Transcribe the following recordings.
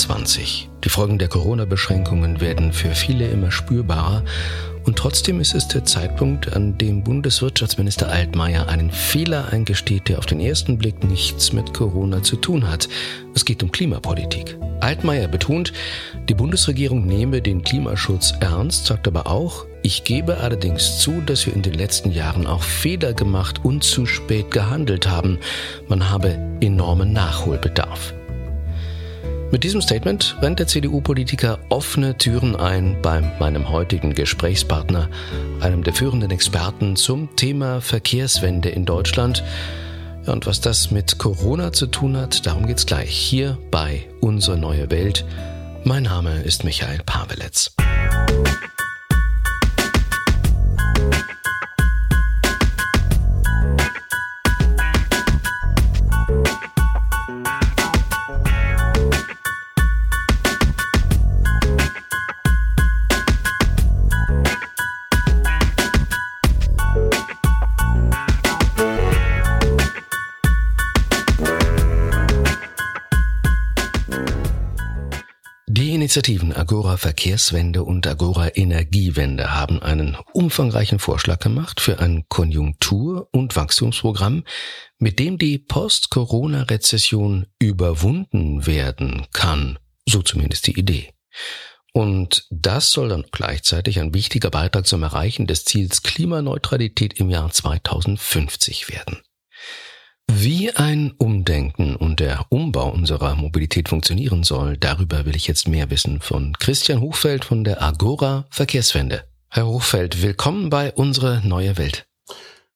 2021. Die Folgen der Corona-Beschränkungen werden für viele immer spürbarer und trotzdem ist es der Zeitpunkt, an dem Bundeswirtschaftsminister Altmaier einen Fehler eingesteht, der auf den ersten Blick nichts mit Corona zu tun hat. Es geht um Klimapolitik. Altmaier betont, die Bundesregierung nehme den Klimaschutz ernst, sagt aber auch, ich gebe allerdings zu, dass wir in den letzten Jahren auch Fehler gemacht und zu spät gehandelt haben. Man habe enormen Nachholbedarf. Mit diesem Statement rennt der CDU-Politiker offene Türen ein bei meinem heutigen Gesprächspartner, einem der führenden Experten zum Thema Verkehrswende in Deutschland. Und was das mit Corona zu tun hat, darum geht's gleich hier bei Unsere neue Welt. Mein Name ist Michael Paveletz. Initiativen Agora Verkehrswende und Agora Energiewende haben einen umfangreichen Vorschlag gemacht für ein Konjunktur- und Wachstumsprogramm, mit dem die Post-Corona-Rezession überwunden werden kann. So zumindest die Idee. Und das soll dann gleichzeitig ein wichtiger Beitrag zum Erreichen des Ziels Klimaneutralität im Jahr 2050 werden. Wie ein Umdenken und der Umbau unserer Mobilität funktionieren soll, darüber will ich jetzt mehr wissen von Christian Hochfeld von der Agora Verkehrswende. Herr Hochfeld, willkommen bei Unsere neue Welt.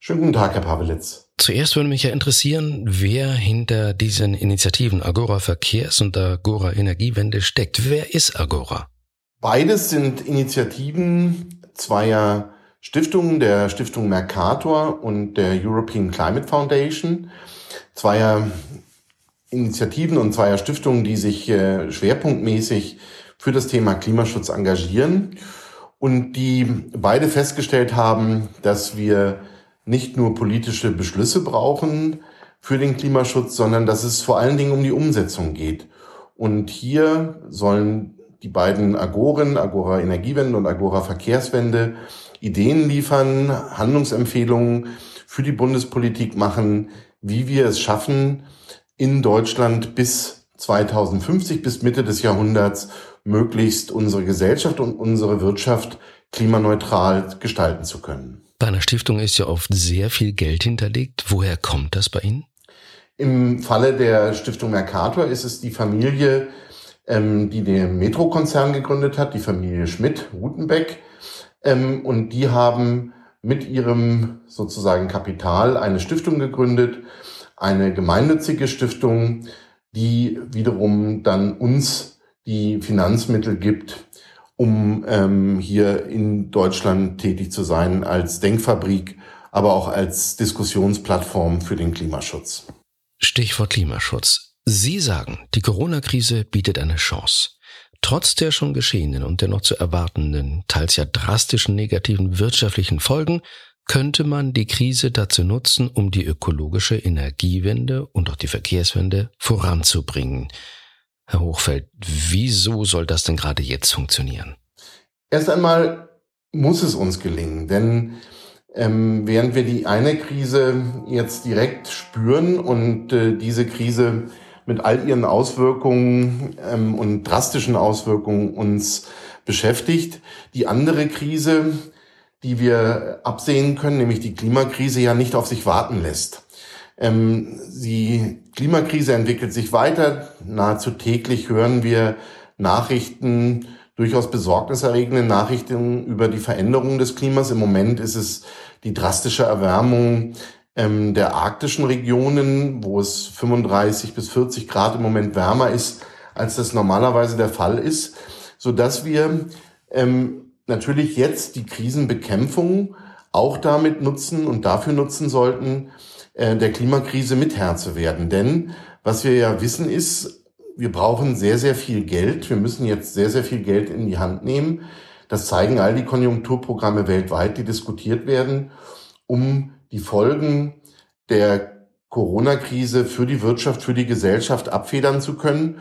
Schönen guten Tag, Herr Pawelitz. Zuerst würde mich ja interessieren, wer hinter diesen Initiativen Agora Verkehrs- und Agora Energiewende steckt. Wer ist Agora? Beides sind Initiativen zweier Stiftungen, der Stiftung Mercator und der European Climate Foundation, zweier Initiativen und zweier Stiftungen, die sich äh, schwerpunktmäßig für das Thema Klimaschutz engagieren und die beide festgestellt haben, dass wir nicht nur politische Beschlüsse brauchen für den Klimaschutz, sondern dass es vor allen Dingen um die Umsetzung geht. Und hier sollen die beiden Agoren, Agora Energiewende und Agora Verkehrswende, Ideen liefern, Handlungsempfehlungen für die Bundespolitik machen, wie wir es schaffen, in Deutschland bis 2050, bis Mitte des Jahrhunderts, möglichst unsere Gesellschaft und unsere Wirtschaft klimaneutral gestalten zu können. Bei einer Stiftung ist ja oft sehr viel Geld hinterlegt. Woher kommt das bei Ihnen? Im Falle der Stiftung Mercator ist es die Familie, ähm, die den Metro-Konzern gegründet hat, die Familie Schmidt-Rutenbeck. Ähm, und die haben mit ihrem sozusagen Kapital eine Stiftung gegründet, eine gemeinnützige Stiftung, die wiederum dann uns die Finanzmittel gibt, um ähm, hier in Deutschland tätig zu sein als Denkfabrik, aber auch als Diskussionsplattform für den Klimaschutz. Stichwort Klimaschutz. Sie sagen, die Corona-Krise bietet eine Chance. Trotz der schon geschehenen und der noch zu erwartenden, teils ja drastischen negativen wirtschaftlichen Folgen, könnte man die Krise dazu nutzen, um die ökologische Energiewende und auch die Verkehrswende voranzubringen. Herr Hochfeld, wieso soll das denn gerade jetzt funktionieren? Erst einmal muss es uns gelingen, denn ähm, während wir die eine Krise jetzt direkt spüren und äh, diese Krise mit all ihren Auswirkungen ähm, und drastischen Auswirkungen uns beschäftigt. Die andere Krise, die wir absehen können, nämlich die Klimakrise, ja nicht auf sich warten lässt. Ähm, die Klimakrise entwickelt sich weiter. Nahezu täglich hören wir Nachrichten, durchaus besorgniserregende Nachrichten über die Veränderung des Klimas. Im Moment ist es die drastische Erwärmung ähm, der arktischen Regionen, wo es 35 bis 40 Grad im Moment wärmer ist, als das normalerweise der Fall ist, so dass wir ähm, natürlich jetzt die Krisenbekämpfung auch damit nutzen und dafür nutzen sollten, äh, der Klimakrise mit Herr zu werden. Denn was wir ja wissen ist, wir brauchen sehr, sehr viel Geld. Wir müssen jetzt sehr, sehr viel Geld in die Hand nehmen. Das zeigen all die Konjunkturprogramme weltweit, die diskutiert werden, um die Folgen der Corona-Krise für die Wirtschaft, für die Gesellschaft abfedern zu können.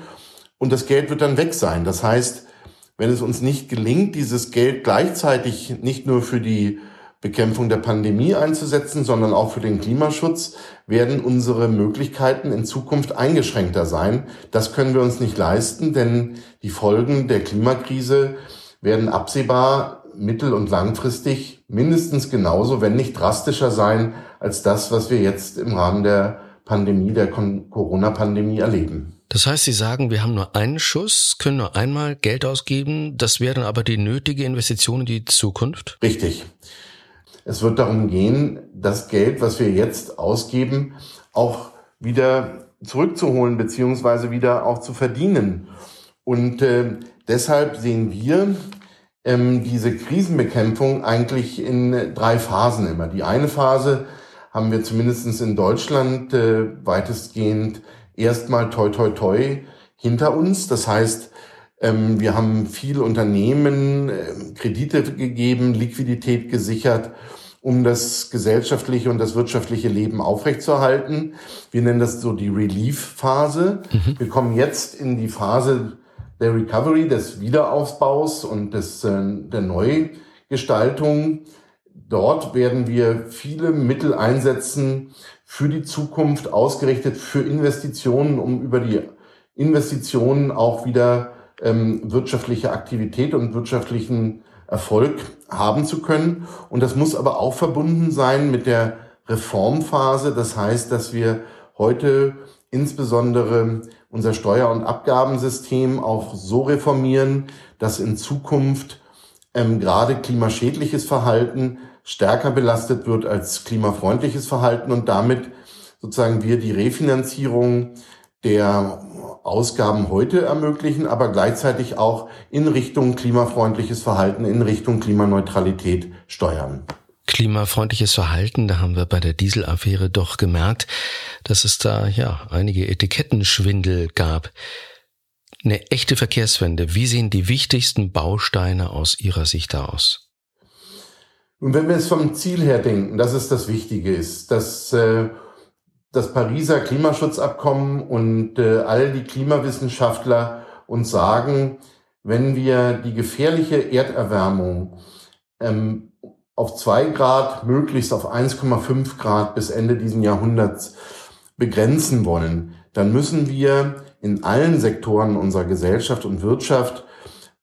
und das Geld wird dann weg sein. Das heißt, wenn es uns nicht gelingt, dieses Geld gleichzeitig nicht nur für die Bekämpfung der Pandemie einzusetzen, sondern auch für den Klimaschutz, werden unsere Möglichkeiten in Zukunft eingeschränkter sein. Das können wir uns nicht leisten, denn die Folgen der Klimakrise werden absehbar mittel- und langfristig mindestens genauso, wenn nicht drastischer sein, als das, was wir jetzt im Rahmen der Pandemie, der Corona-Pandemie erleben. Das heißt, Sie sagen, wir haben nur einen Schuss, können nur einmal Geld ausgeben, das wäre dann aber die nötige Investition in die Zukunft? Richtig. Es wird darum gehen, das Geld, was wir jetzt ausgeben, auch wieder zurückzuholen, beziehungsweise wieder auch zu verdienen. Und äh, deshalb sehen wir ähm, diese Krisenbekämpfung eigentlich in drei Phasen immer. Die eine Phase haben wir zumindestens in Deutschland äh, weitestgehend erstmal toi toi toi hinter uns. Das heißt, ähm, wir haben viele Unternehmen äh, Kredite gegeben, Liquidität gesichert, um das gesellschaftliche und das wirtschaftliche Leben aufrechtzuerhalten. Wir nennen das so die Relief-Phase. Mhm. Wir kommen jetzt in die Phase der Recovery, des Wiederaufbaus und des, äh, der Neugestaltung. Dort werden wir viele Mittel einsetzen für die Zukunft, ausgerichtet für Investitionen, um über die Investitionen auch wieder ähm, wirtschaftliche Aktivität und wirtschaftlichen Erfolg haben zu können. Und das muss aber auch verbunden sein mit der Reformphase. Das heißt, dass wir heute insbesondere unser Steuer- und Abgabensystem auch so reformieren, dass in Zukunft ähm, gerade klimaschädliches Verhalten stärker belastet wird als klimafreundliches Verhalten und damit sozusagen wir die Refinanzierung der Ausgaben heute ermöglichen, aber gleichzeitig auch in Richtung klimafreundliches Verhalten, in Richtung Klimaneutralität steuern. Klimafreundliches Verhalten, da haben wir bei der Dieselaffäre doch gemerkt, dass es da ja einige Etikettenschwindel gab. Eine echte Verkehrswende, wie sehen die wichtigsten Bausteine aus Ihrer Sicht da aus? Und wenn wir es vom Ziel her denken, dass es das Wichtige ist, dass äh, das Pariser Klimaschutzabkommen und äh, all die Klimawissenschaftler uns sagen, wenn wir die gefährliche Erderwärmung ähm, auf zwei Grad, möglichst auf 1,5 Grad bis Ende diesen Jahrhunderts begrenzen wollen, dann müssen wir in allen Sektoren unserer Gesellschaft und Wirtschaft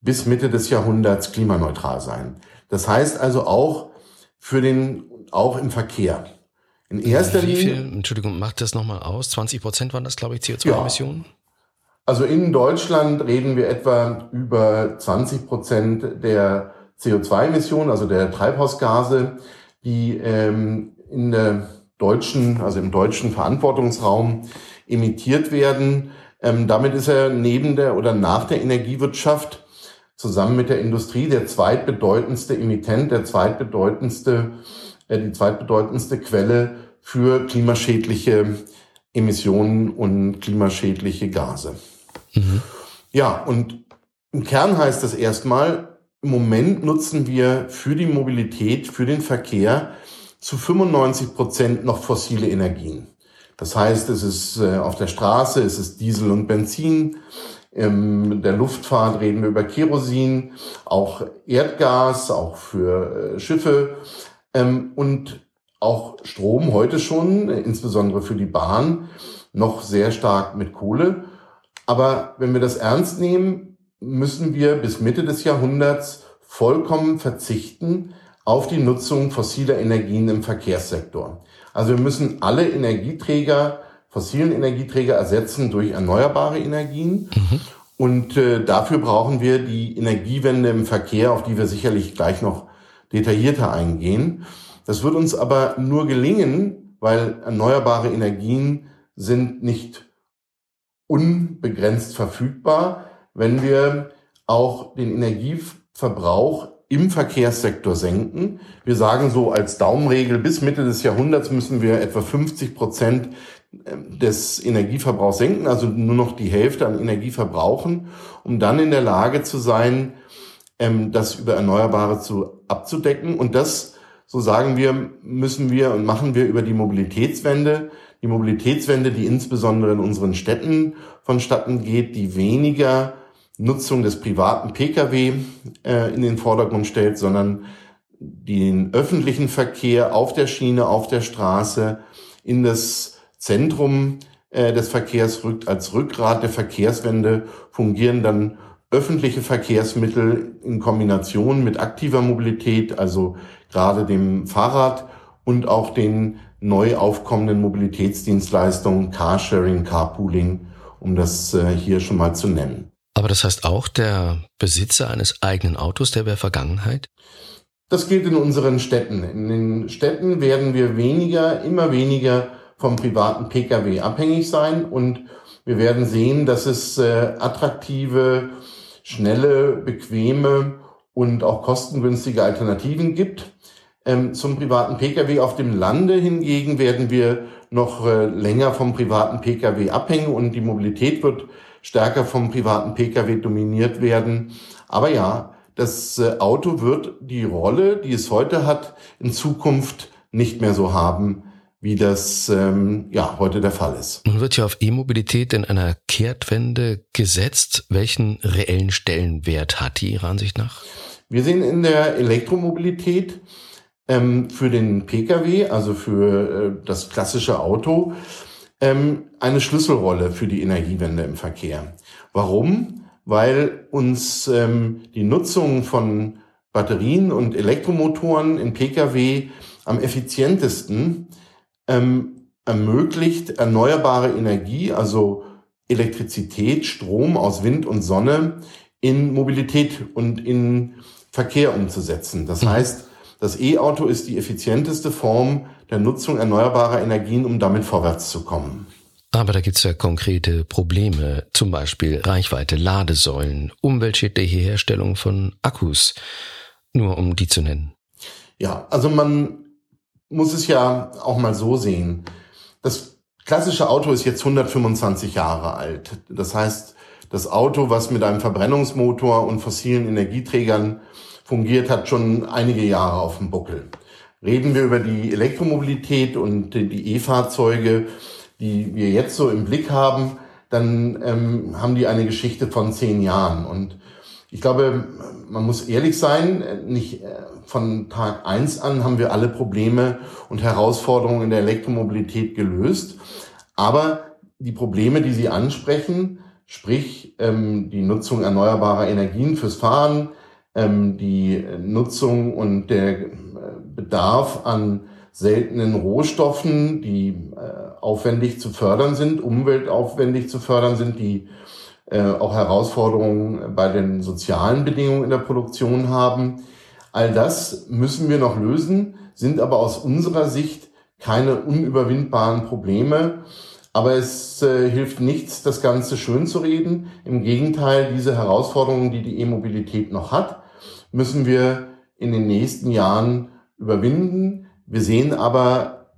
bis Mitte des Jahrhunderts klimaneutral sein. Das heißt also auch für den, auch im Verkehr. In erster Wie Linie. Entschuldigung, macht das nochmal aus? 20 Prozent waren das, glaube ich, CO2-Emissionen? Ja. Also in Deutschland reden wir etwa über 20 Prozent der CO2-Emissionen, also der Treibhausgase, die ähm, in der deutschen, also im deutschen Verantwortungsraum emittiert werden. Ähm, damit ist er neben der oder nach der Energiewirtschaft zusammen mit der Industrie der zweitbedeutendste Emittent, der zweitbedeutendste äh, die zweitbedeutendste Quelle für klimaschädliche Emissionen und klimaschädliche Gase. Mhm. Ja, und im Kern heißt das erstmal, im Moment nutzen wir für die Mobilität, für den Verkehr zu 95 Prozent noch fossile Energien. Das heißt, es ist äh, auf der Straße, es ist Diesel und Benzin. In der Luftfahrt reden wir über Kerosin, auch Erdgas, auch für äh, Schiffe. Ähm, und auch Strom heute schon, insbesondere für die Bahn, noch sehr stark mit Kohle. Aber wenn wir das ernst nehmen, müssen wir bis Mitte des Jahrhunderts vollkommen verzichten auf die Nutzung fossiler Energien im Verkehrssektor. Also wir müssen alle Energieträger, fossilen Energieträger ersetzen durch erneuerbare Energien. Mhm. Und äh, dafür brauchen wir die Energiewende im Verkehr, auf die wir sicherlich gleich noch detaillierter eingehen. Das wird uns aber nur gelingen, weil erneuerbare Energien sind nicht unbegrenzt verfügbar, wenn wir auch den Energieverbrauch im Verkehrssektor senken. Wir sagen so als Daumenregel, bis Mitte des Jahrhunderts müssen wir etwa 50 Prozent ähm, des Energieverbrauchs senken, also nur noch die Hälfte an Energie verbrauchen, um dann in der Lage zu sein, ähm, das über Erneuerbare zu abzudecken. Und das so sagen wir, müssen wir und machen wir über die Mobilitätswende, die Mobilitätswende, die insbesondere in unseren Städten vonstatten geht, die weniger Nutzung des privaten Pkw äh, in den Vordergrund stellt, sondern den öffentlichen Verkehr auf der Schiene, auf der Straße in das Zentrum äh, des Verkehrs rückt. Als Rückgrat der Verkehrswende fungieren dann öffentliche Verkehrsmittel in Kombination mit aktiver Mobilität, also gerade dem Fahrrad und auch den neu aufkommenden Mobilitätsdienstleistungen, Carsharing, Carpooling, um das äh, hier schon mal zu nennen. Aber das heißt auch, der Besitzer eines eigenen Autos, der wäre Vergangenheit? Das gilt in unseren Städten. In den Städten werden wir weniger, immer weniger vom privaten Pkw abhängig sein und wir werden sehen, dass es äh, attraktive, schnelle, bequeme und auch kostengünstige Alternativen gibt. Ähm, zum privaten Pkw auf dem Lande hingegen werden wir noch äh, länger vom privaten Pkw abhängen und die Mobilität wird stärker vom privaten Pkw dominiert werden. Aber ja, das äh, Auto wird die Rolle, die es heute hat, in Zukunft nicht mehr so haben, wie das ähm, ja heute der Fall ist. Nun wird ja auf E-Mobilität in einer Kehrtwende gesetzt. Welchen reellen Stellenwert hat die Ihrer Ansicht nach? Wir sehen in der Elektromobilität ähm, für den Pkw, also für äh, das klassische Auto, ähm, eine Schlüsselrolle für die Energiewende im Verkehr. Warum? weil uns ähm, die Nutzung von Batterien und Elektromotoren in Pkw am effizientesten ähm, ermöglicht, erneuerbare Energie, also Elektrizität, Strom aus Wind und Sonne in Mobilität und in Verkehr umzusetzen. Das mhm. heißt, das E-Auto ist die effizienteste Form der Nutzung erneuerbarer Energien, um damit vorwärts zu kommen. Aber da gibt's ja konkrete Probleme, zum Beispiel Reichweite, Ladesäulen, umweltschädliche Herstellung von Akkus, nur um die zu nennen. Ja, also man muss es ja auch mal so sehen. Das klassische Auto ist jetzt 125 Jahre alt. Das heißt, das Auto, was mit einem Verbrennungsmotor und fossilen Energieträgern fungiert, hat schon einige Jahre auf dem Buckel. Reden wir über die Elektromobilität und die E-Fahrzeuge, die wir jetzt so im Blick haben, dann ähm, haben die eine Geschichte von zehn Jahren. Und ich glaube, man muss ehrlich sein, nicht äh, von Tag eins an haben wir alle Probleme und Herausforderungen in der Elektromobilität gelöst. Aber die Probleme, die Sie ansprechen, sprich ähm, die Nutzung erneuerbarer Energien fürs Fahren, ähm, die Nutzung und der äh, Bedarf an seltenen Rohstoffen, die äh, aufwendig zu fördern sind, umweltaufwendig zu fördern sind, die äh, auch Herausforderungen bei den sozialen Bedingungen in der Produktion haben. All das müssen wir noch lösen, sind aber aus unserer Sicht keine unüberwindbaren Probleme. Aber es äh, hilft nichts, das Ganze schön zu reden. Im Gegenteil, diese Herausforderungen, die die E-Mobilität noch hat, müssen wir in den nächsten Jahren überwinden. Wir sehen aber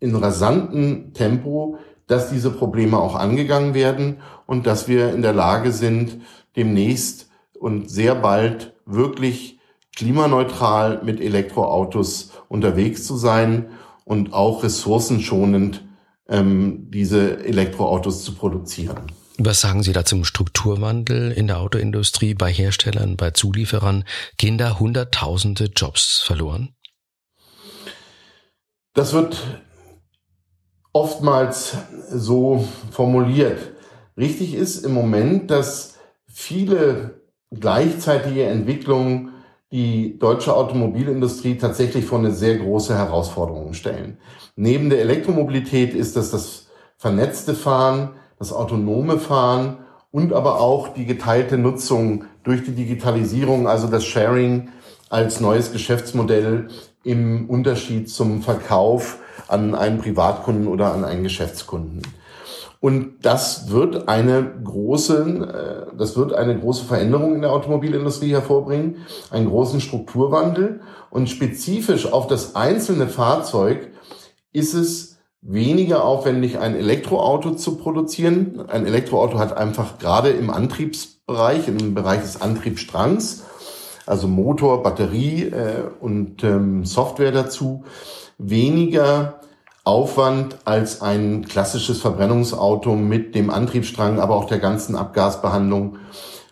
in rasantem Tempo, dass diese Probleme auch angegangen werden und dass wir in der Lage sind, demnächst und sehr bald wirklich klimaneutral mit Elektroautos unterwegs zu sein und auch ressourcenschonend ähm, diese Elektroautos zu produzieren. Was sagen Sie da zum Strukturwandel in der Autoindustrie, bei Herstellern, bei Zulieferern? Gehen da Hunderttausende Jobs verloren? Das wird oftmals so formuliert. Richtig ist im Moment, dass viele gleichzeitige Entwicklungen die deutsche Automobilindustrie tatsächlich vor eine sehr große Herausforderung stellen. Neben der Elektromobilität ist das das vernetzte Fahren, das autonome Fahren und aber auch die geteilte Nutzung durch die Digitalisierung, also das Sharing als neues Geschäftsmodell im Unterschied zum Verkauf an einen Privatkunden oder an einen Geschäftskunden. Und das wird eine große, äh, das wird eine große Veränderung in der Automobilindustrie hervorbringen, einen großen Strukturwandel. Und spezifisch auf das einzelne Fahrzeug ist es weniger aufwendig, ein Elektroauto zu produzieren. Ein Elektroauto hat einfach gerade im Antriebsbereich, im Bereich des Antriebsstrangs, also Motor, Batterie äh, und ähm, Software dazu, weniger Aufwand als ein klassisches Verbrennungsauto mit dem Antriebsstrang, aber auch der ganzen Abgasbehandlung,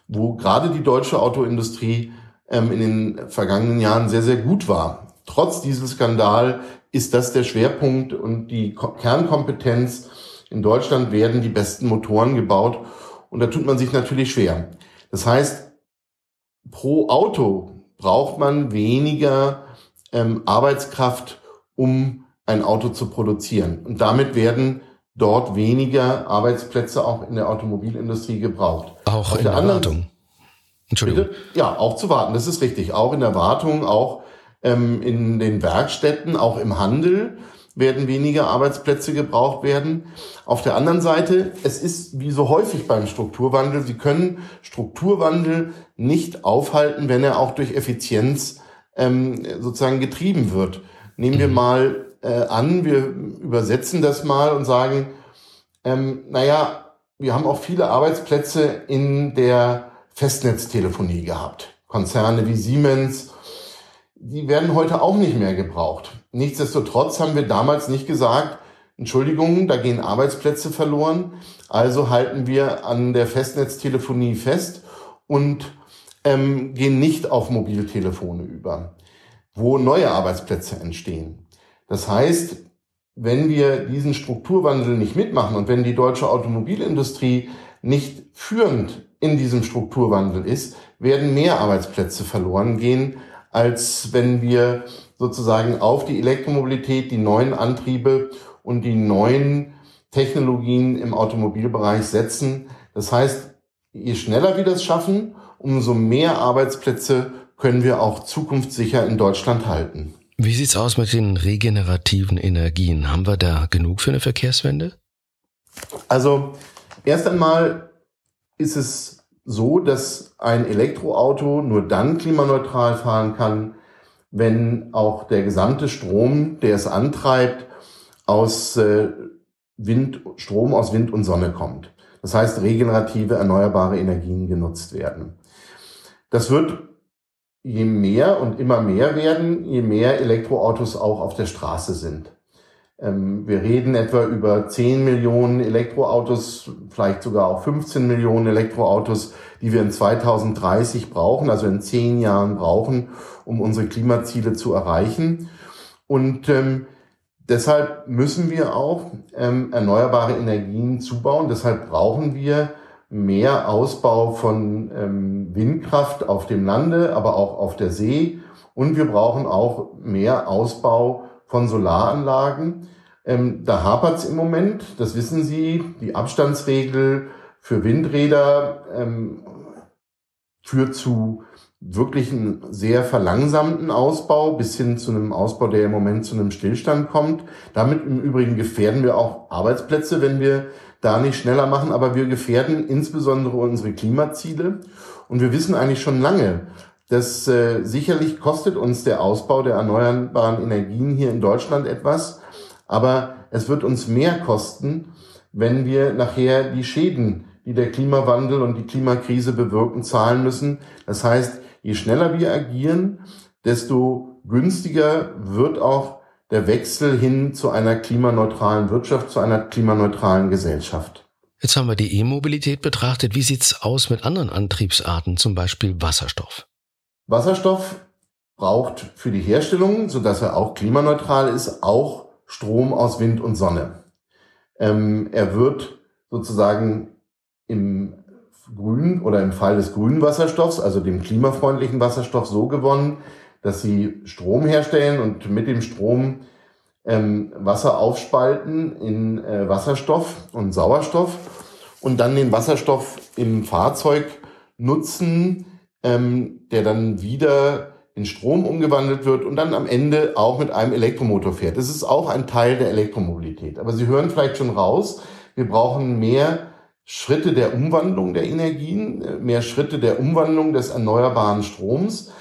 wo gerade die deutsche Autoindustrie ähm, in den vergangenen Jahren sehr, sehr gut war. Trotz diesem Skandal ist das der Schwerpunkt und die Kernkompetenz. In Deutschland werden die besten Motoren gebaut und da tut man sich natürlich schwer. Das heißt, pro Auto braucht man weniger ähm, Arbeitskraft, um ein Auto zu produzieren. Und damit werden dort weniger Arbeitsplätze auch in der Automobilindustrie gebraucht. Auch Auf in der, der Wartung. Entschuldigung. Bitte? Ja, auch zu warten, das ist richtig. Auch in der Wartung, auch ähm, in den Werkstätten, auch im Handel werden weniger Arbeitsplätze gebraucht werden. Auf der anderen Seite, es ist wie so häufig beim Strukturwandel, Sie können Strukturwandel nicht aufhalten, wenn er auch durch Effizienz ähm, sozusagen getrieben wird. Nehmen wir mhm. mal äh, an, wir übersetzen das mal und sagen, ähm, naja, wir haben auch viele Arbeitsplätze in der Festnetztelefonie gehabt. Konzerne wie Siemens, die werden heute auch nicht mehr gebraucht. Nichtsdestotrotz haben wir damals nicht gesagt, Entschuldigung, da gehen Arbeitsplätze verloren, also halten wir an der Festnetztelefonie fest und ähm, gehen nicht auf Mobiltelefone über, wo neue Arbeitsplätze entstehen. Das heißt, wenn wir diesen Strukturwandel nicht mitmachen und wenn die deutsche Automobilindustrie nicht führend in diesem Strukturwandel ist, werden mehr Arbeitsplätze verloren gehen, als wenn wir sozusagen auf die Elektromobilität, die neuen Antriebe und die neuen Technologien im Automobilbereich setzen. Das heißt, je schneller wir das schaffen, umso mehr Arbeitsplätze können wir auch zukunftssicher in Deutschland halten. Wie sieht's aus mit den regenerativen Energien? Haben wir da genug für eine Verkehrswende? Also erst einmal ist es so, dass ein Elektroauto nur dann klimaneutral fahren kann, wenn auch der gesamte Strom, der es antreibt, aus äh, Wind, Strom aus Wind und Sonne kommt. Das heißt, regenerative, erneuerbare Energien genutzt werden. Das wird je mehr und immer mehr werden, je mehr Elektroautos auch auf der Straße sind. Ähm, wir reden etwa über 10 Millionen Elektroautos, vielleicht sogar auch 15 Millionen Elektroautos, die wir in 2030 brauchen, also in zehn Jahren brauchen, um unsere Klimaziele zu erreichen. Und ähm, deshalb müssen wir auch ähm, erneuerbare Energien zubauen. Deshalb brauchen wir mehr Ausbau von ähm, Windkraft auf dem Lande, aber auch auf der See. Und wir brauchen auch mehr Ausbau von Solaranlagen. Ähm, da hapert es im Moment, das wissen Sie, die Abstandsregel für Windräder ähm, führt zu wirklich einen sehr verlangsamten Ausbau bis hin zu einem Ausbau, der im Moment zu einem Stillstand kommt. Damit im Übrigen gefährden wir auch Arbeitsplätze, wenn wir da nicht schneller machen, aber wir gefährden insbesondere unsere Klimaziele. Und wir wissen eigentlich schon lange, dass äh, sicherlich kostet uns der Ausbau der erneuerbaren Energien hier in Deutschland etwas, aber es wird uns mehr kosten, wenn wir nachher die Schäden, die der Klimawandel und die Klimakrise bewirken, zahlen müssen. Das heißt, je schneller wir agieren, desto günstiger wird auch der Wechsel hin zu einer klimaneutralen Wirtschaft, zu einer klimaneutralen Gesellschaft. Jetzt haben wir die E-Mobilität betrachtet. Wie sieht's aus mit anderen Antriebsarten, zum Beispiel Wasserstoff? Wasserstoff braucht für die Herstellung, so dass er auch klimaneutral ist, auch Strom aus Wind und Sonne. Ähm, er wird sozusagen im grünen oder im Fall des grünen Wasserstoffs, also dem klimafreundlichen Wasserstoff, so gewonnen, dass sie Strom herstellen und mit dem Strom ähm, Wasser aufspalten in äh, Wasserstoff und Sauerstoff und dann den Wasserstoff im Fahrzeug nutzen, ähm, der dann wieder in Strom umgewandelt wird und dann am Ende auch mit einem Elektromotor fährt. Das ist auch ein Teil der Elektromobilität. Aber Sie hören vielleicht schon raus, wir brauchen mehr Schritte der Umwandlung der Energien, äh, mehr Schritte der Umwandlung des erneuerbaren Stroms.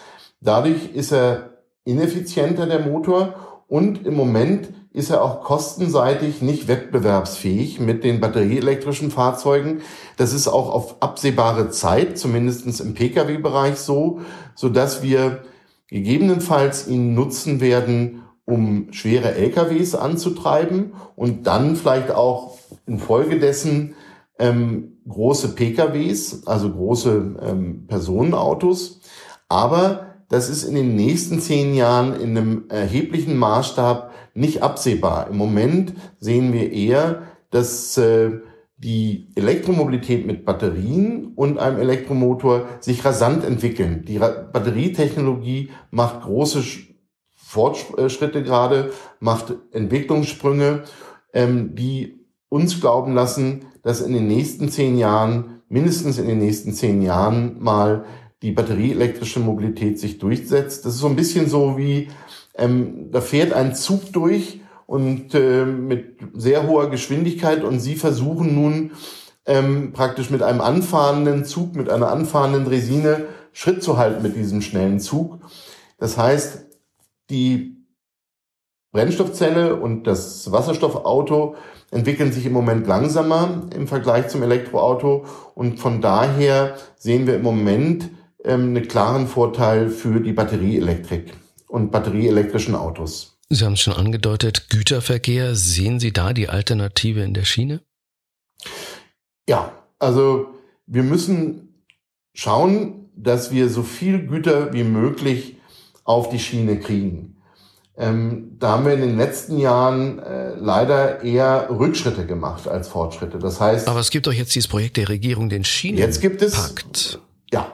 Dadurch ist er ineffizienter, der Motor, und im Moment ist er auch kostenseitig nicht wettbewerbsfähig mit den batterieelektrischen Fahrzeugen. Das ist auch auf absehbare Zeit, zumindestens im Pkw-Bereich so, so dass wir gegebenenfalls ihn nutzen werden, um schwere LKWs anzutreiben und dann vielleicht auch infolgedessen ähm, große PKWs, also große ähm, Personenautos. Aber das ist in den nächsten zehn Jahren in einem erheblichen Maßstab nicht absehbar. Im Moment sehen wir eher, dass äh, die Elektromobilität mit Batterien und einem Elektromotor sich rasant entwickeln. Die Batterietechnologie macht große Fortschritte gerade, macht Entwicklungssprünge, ähm, die uns glauben lassen, dass in den nächsten zehn Jahren, mindestens in den nächsten zehn Jahren mal die batterieelektrische Mobilität sich durchsetzt. Das ist so ein bisschen so wie, ähm, da fährt ein Zug durch und äh, mit sehr hoher Geschwindigkeit und Sie versuchen nun ähm, praktisch mit einem anfahrenden Zug, mit einer anfahrenden Resine Schritt zu halten mit diesem schnellen Zug. Das heißt, die Brennstoffzelle und das Wasserstoffauto entwickeln sich im Moment langsamer im Vergleich zum Elektroauto und von daher sehen wir im Moment ähm, einen klaren Vorteil für die Batterieelektrik und batterieelektrischen Autos. Sie haben es schon angedeutet, Güterverkehr, sehen Sie da die Alternative in der Schiene? Ja, also wir müssen schauen, dass wir so viel Güter wie möglich auf die Schiene kriegen. Ähm, da haben wir in den letzten Jahren äh, leider eher Rückschritte gemacht als Fortschritte. Das heißt. Aber es gibt doch jetzt dieses Projekt der Regierung, den Schienenpakt. Jetzt gibt es. Ja,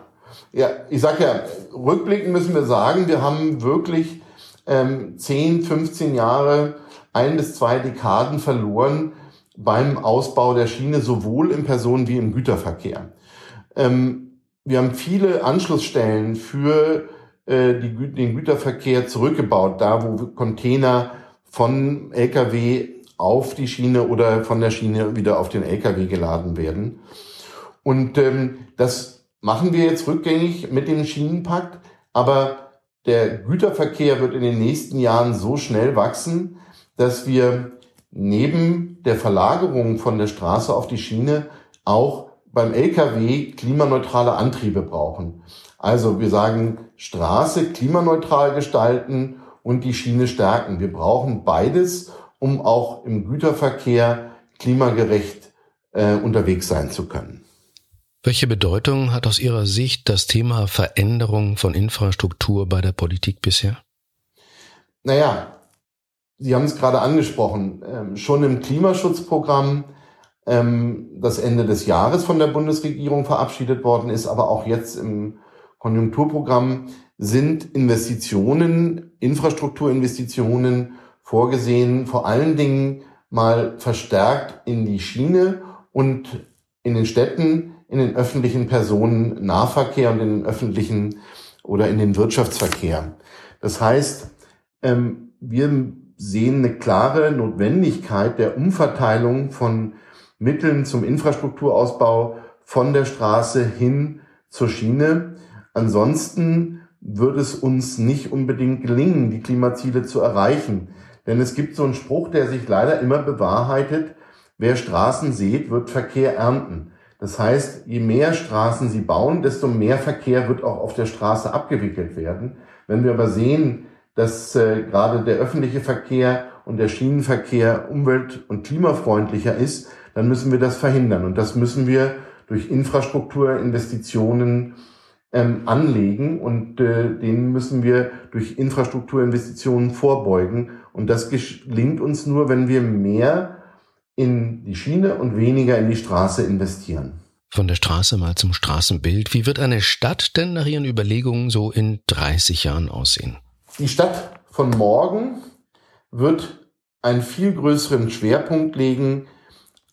ja, ich sage ja, rückblickend müssen wir sagen, wir haben wirklich ähm, 10, 15 Jahre, ein bis zwei Dekaden verloren beim Ausbau der Schiene, sowohl im Personen- wie im Güterverkehr. Ähm, wir haben viele Anschlussstellen für äh, die, den Güterverkehr zurückgebaut, da wo Container von Lkw auf die Schiene oder von der Schiene wieder auf den Lkw geladen werden. Und ähm, das machen wir jetzt rückgängig mit dem Schienenpakt, aber der Güterverkehr wird in den nächsten Jahren so schnell wachsen, dass wir neben der Verlagerung von der Straße auf die Schiene auch beim Lkw klimaneutrale Antriebe brauchen. Also wir sagen Straße klimaneutral gestalten und die Schiene stärken. Wir brauchen beides, um auch im Güterverkehr klimagerecht äh, unterwegs sein zu können. Welche Bedeutung hat aus Ihrer Sicht das Thema Veränderung von Infrastruktur bei der Politik bisher? Naja, Sie haben es gerade angesprochen. Ähm, schon im Klimaschutzprogramm, ähm, das Ende des Jahres von der Bundesregierung verabschiedet worden ist, aber auch jetzt im Konjunkturprogramm sind Investitionen, Infrastrukturinvestitionen vorgesehen, vor allen Dingen mal verstärkt in die Schiene und in den Städten in den öffentlichen Personennahverkehr und in den öffentlichen oder in den Wirtschaftsverkehr. Das heißt, ähm, wir sehen eine klare Notwendigkeit der Umverteilung von Mitteln zum Infrastrukturausbau von der Straße hin zur Schiene. Ansonsten wird es uns nicht unbedingt gelingen, die Klimaziele zu erreichen. Denn es gibt so einen Spruch, der sich leider immer bewahrheitet, wer Straßen sät, wird Verkehr ernten. Das heißt, je mehr Straßen sie bauen, desto mehr Verkehr wird auch auf der Straße abgewickelt werden. Wenn wir aber sehen, dass äh, gerade der öffentliche Verkehr und der Schienenverkehr umwelt- und klimafreundlicher ist, dann müssen wir das verhindern. Und das müssen wir durch Infrastrukturinvestitionen ähm, anlegen und äh, denen müssen wir durch Infrastrukturinvestitionen vorbeugen. Und das gelingt uns nur, wenn wir mehr in die Schiene und weniger in die Straße investieren. Von der Straße mal zum Straßenbild. Wie wird eine Stadt denn nach Ihren Überlegungen so in 30 Jahren aussehen? Die Stadt von morgen wird einen viel größeren Schwerpunkt legen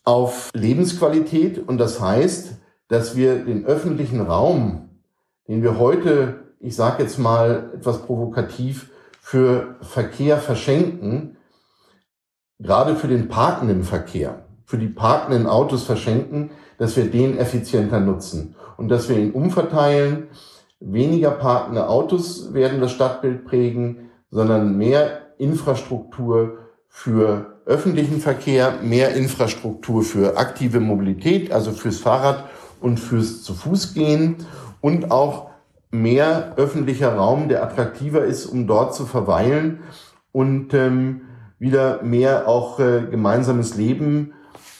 auf Lebensqualität und das heißt, dass wir den öffentlichen Raum, den wir heute, ich sage jetzt mal etwas provokativ, für Verkehr verschenken, gerade für den parkenden Verkehr, für die parkenden Autos verschenken, dass wir den effizienter nutzen. Und dass wir ihn umverteilen. Weniger parkende Autos werden das Stadtbild prägen, sondern mehr Infrastruktur für öffentlichen Verkehr, mehr Infrastruktur für aktive Mobilität, also fürs Fahrrad und fürs zu Fuß gehen. Und auch mehr öffentlicher Raum, der attraktiver ist, um dort zu verweilen. Und ähm, wieder mehr auch äh, gemeinsames Leben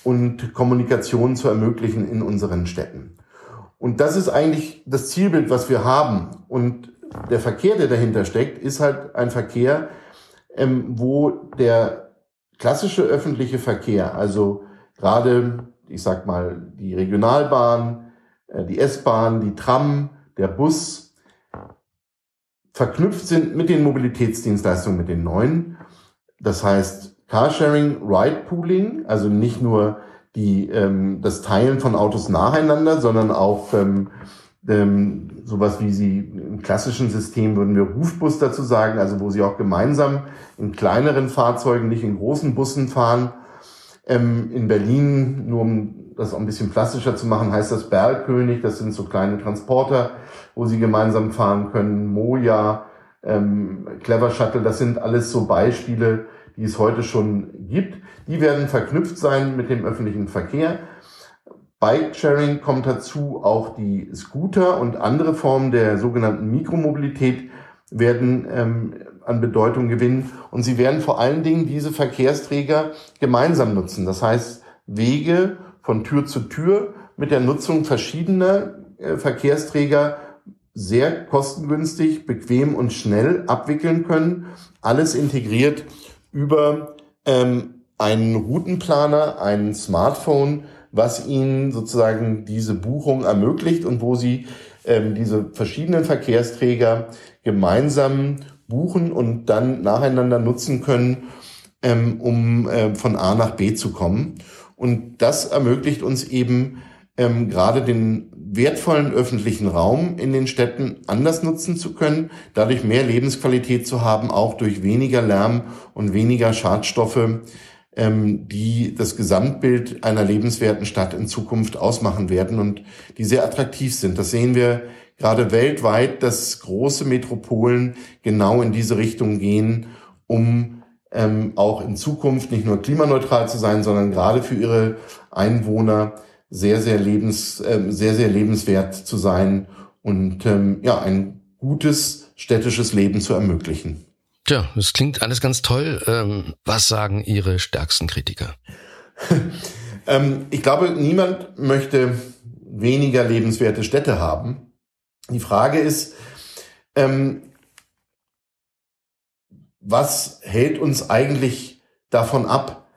und Kommunikation zu ermöglichen in unseren Städten. Und das ist eigentlich das Zielbild, was wir haben. Und der Verkehr, der dahinter steckt, ist halt ein Verkehr, ähm, wo der klassische öffentliche Verkehr, also gerade, ich sag mal, die Regionalbahn, äh, die S-Bahn, die Tram, der Bus, verknüpft sind mit den Mobilitätsdienstleistungen, mit den neuen. Das heißt Carsharing, Ride Pooling, also nicht nur die, ähm, das Teilen von Autos nacheinander, sondern auch ähm, ähm, sowas wie sie im klassischen System würden wir Rufbus dazu sagen, also wo sie auch gemeinsam in kleineren Fahrzeugen, nicht in großen Bussen fahren. Ähm, in Berlin, nur um das auch ein bisschen plastischer zu machen, heißt das Bergkönig, das sind so kleine Transporter, wo sie gemeinsam fahren können. Moja, ähm, Clever Shuttle, das sind alles so Beispiele, die es heute schon gibt. Die werden verknüpft sein mit dem öffentlichen Verkehr. Bike-Sharing kommt dazu, auch die Scooter und andere Formen der sogenannten Mikromobilität werden ähm, an Bedeutung gewinnen und sie werden vor allen Dingen diese Verkehrsträger gemeinsam nutzen. Das heißt, Wege von Tür zu Tür mit der Nutzung verschiedener äh, Verkehrsträger sehr kostengünstig, bequem und schnell abwickeln können. Alles integriert über ähm, einen Routenplaner, ein Smartphone, was ihnen sozusagen diese Buchung ermöglicht und wo sie ähm, diese verschiedenen Verkehrsträger gemeinsam buchen und dann nacheinander nutzen können, ähm, um äh, von A nach B zu kommen. Und das ermöglicht uns eben ähm, gerade den wertvollen öffentlichen Raum in den Städten anders nutzen zu können, dadurch mehr Lebensqualität zu haben, auch durch weniger Lärm und weniger Schadstoffe, ähm, die das Gesamtbild einer lebenswerten Stadt in Zukunft ausmachen werden und die sehr attraktiv sind. Das sehen wir gerade weltweit, dass große Metropolen genau in diese Richtung gehen, um ähm, auch in Zukunft nicht nur klimaneutral zu sein, sondern gerade für ihre Einwohner sehr, sehr lebens, äh, sehr, sehr lebenswert zu sein und ähm, ja, ein gutes städtisches Leben zu ermöglichen. Tja, das klingt alles ganz toll. Ähm, was sagen Ihre stärksten Kritiker? ähm, ich glaube, niemand möchte weniger lebenswerte Städte haben. Die Frage ist, ähm, was hält uns eigentlich davon ab,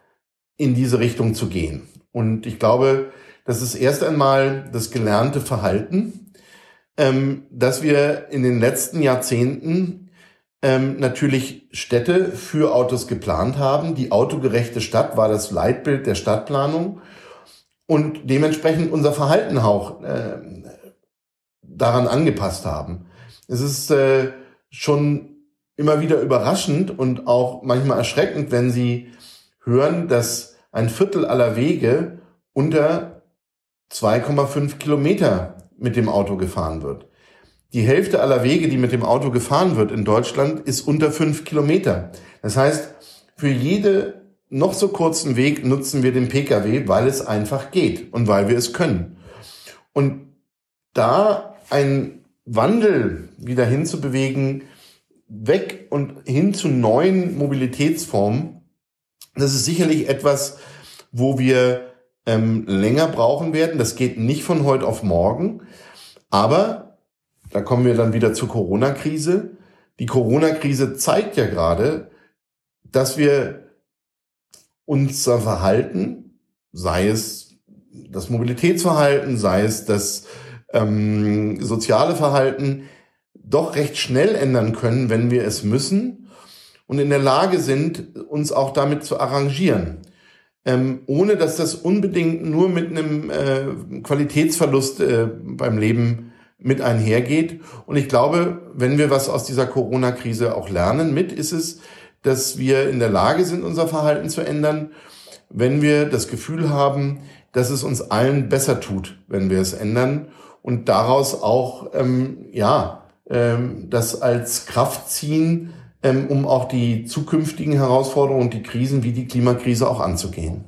in diese Richtung zu gehen? Und ich glaube, das ist erst einmal das gelernte Verhalten, ähm, dass wir in den letzten Jahrzehnten ähm, natürlich Städte für Autos geplant haben. Die autogerechte Stadt war das Leitbild der Stadtplanung und dementsprechend unser Verhalten auch äh, daran angepasst haben. Es ist äh, schon immer wieder überraschend und auch manchmal erschreckend, wenn Sie hören, dass ein Viertel aller Wege unter 2,5 Kilometer mit dem Auto gefahren wird. Die Hälfte aller Wege, die mit dem Auto gefahren wird in Deutschland, ist unter fünf Kilometer. Das heißt, für jede noch so kurzen Weg nutzen wir den Pkw, weil es einfach geht und weil wir es können. Und da ein Wandel wieder hinzubewegen, weg und hin zu neuen Mobilitätsformen, das ist sicherlich etwas, wo wir ähm, länger brauchen werden. Das geht nicht von heute auf morgen. Aber da kommen wir dann wieder zur Corona-Krise. Die Corona-Krise zeigt ja gerade, dass wir unser Verhalten, sei es das Mobilitätsverhalten, sei es das ähm, soziale Verhalten, doch recht schnell ändern können, wenn wir es müssen und in der Lage sind, uns auch damit zu arrangieren. Ähm, ohne dass das unbedingt nur mit einem äh, Qualitätsverlust äh, beim Leben mit einhergeht. Und ich glaube, wenn wir was aus dieser Corona-Krise auch lernen mit, ist es, dass wir in der Lage sind, unser Verhalten zu ändern, wenn wir das Gefühl haben, dass es uns allen besser tut, wenn wir es ändern und daraus auch ähm, ja ähm, das als Kraft ziehen, ähm, um auch die zukünftigen Herausforderungen und die Krisen wie die Klimakrise auch anzugehen.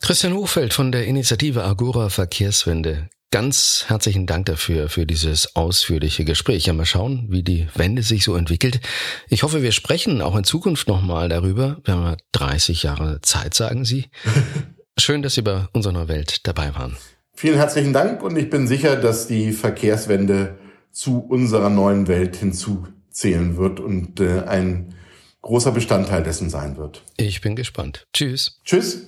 Christian Hochfeld von der Initiative Agora Verkehrswende. Ganz herzlichen Dank dafür, für dieses ausführliche Gespräch. Ja, mal schauen, wie die Wende sich so entwickelt. Ich hoffe, wir sprechen auch in Zukunft nochmal darüber. Wir haben ja 30 Jahre Zeit, sagen Sie. Schön, dass Sie bei unserer Welt dabei waren. Vielen herzlichen Dank und ich bin sicher, dass die Verkehrswende zu unserer neuen Welt hinzuzählen wird und äh, ein großer Bestandteil dessen sein wird. Ich bin gespannt. Tschüss. Tschüss.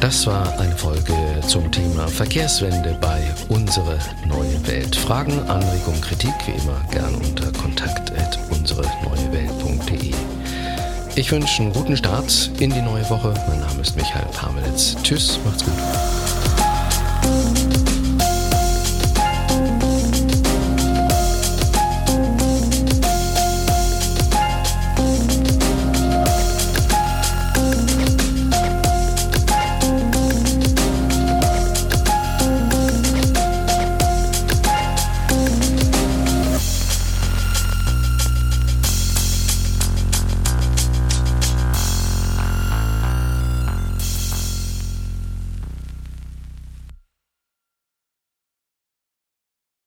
Das war eine Folge zum Thema Verkehrswende bei Unsere Neue Welt. Fragen, Anregungen, Kritik wie immer gern unter kontakt.unsereneuewelt.de. Ich wünsche einen guten Start in die neue Woche. Mein Name ist Michael Pamelitz. Tschüss, macht's gut.